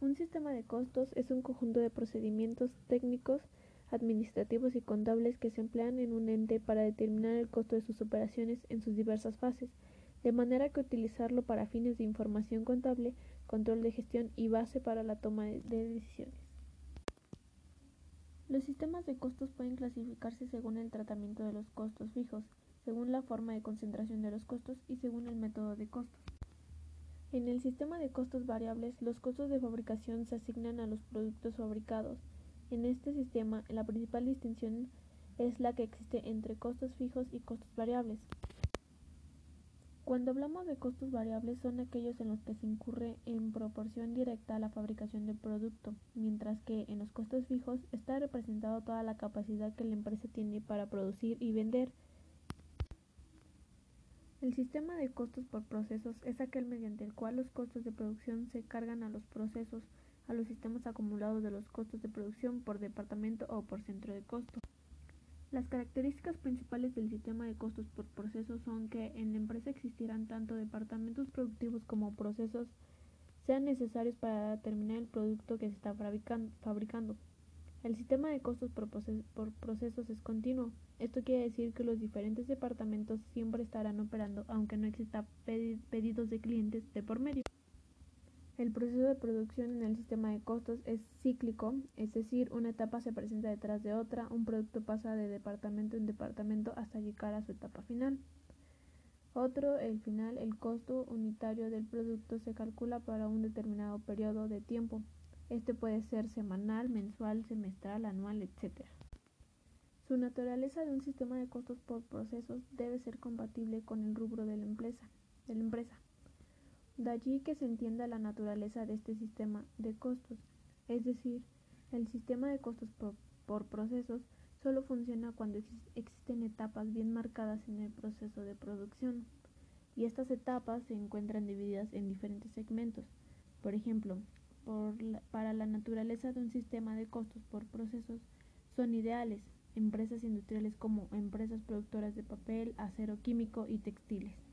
Un sistema de costos es un conjunto de procedimientos técnicos, administrativos y contables que se emplean en un ente para determinar el costo de sus operaciones en sus diversas fases, de manera que utilizarlo para fines de información contable, control de gestión y base para la toma de decisiones. Los sistemas de costos pueden clasificarse según el tratamiento de los costos fijos, según la forma de concentración de los costos y según el método. En el sistema de costos variables, los costos de fabricación se asignan a los productos fabricados. En este sistema, la principal distinción es la que existe entre costos fijos y costos variables. Cuando hablamos de costos variables son aquellos en los que se incurre en proporción directa a la fabricación del producto, mientras que en los costos fijos está representado toda la capacidad que la empresa tiene para producir y vender. El sistema de costos por procesos es aquel mediante el cual los costos de producción se cargan a los procesos, a los sistemas acumulados de los costos de producción por departamento o por centro de costo. Las características principales del sistema de costos por procesos son que en la empresa existirán tanto departamentos productivos como procesos sean necesarios para determinar el producto que se está fabricando. El sistema de costos por, procesos es continuo. Esto quiere decir que los diferentes departamentos siempre estarán operando aunque no existan pedidos de clientes de por medio. El proceso de producción en el sistema de costos es cíclico, es decir, una etapa se presenta detrás de otra, un producto pasa de departamento en departamento hasta llegar a su etapa final. Otro, el final, el costo unitario del producto se calcula para un determinado periodo de tiempo. Este puede ser semanal, mensual, semestral, anual, etc. Su naturaleza de un sistema de costos por procesos debe ser compatible con el rubro de la empresa. De allí que se entienda la naturaleza de este sistema de costos, es decir, el sistema de costos por procesos solo funciona cuando existen etapas bien marcadas en el proceso de producción, y estas etapas se encuentran divididas en diferentes segmentos. Por ejemplo, para la naturaleza de un sistema de costos por procesos son ideales empresas industriales como empresas productoras de papel, acero químico y textiles.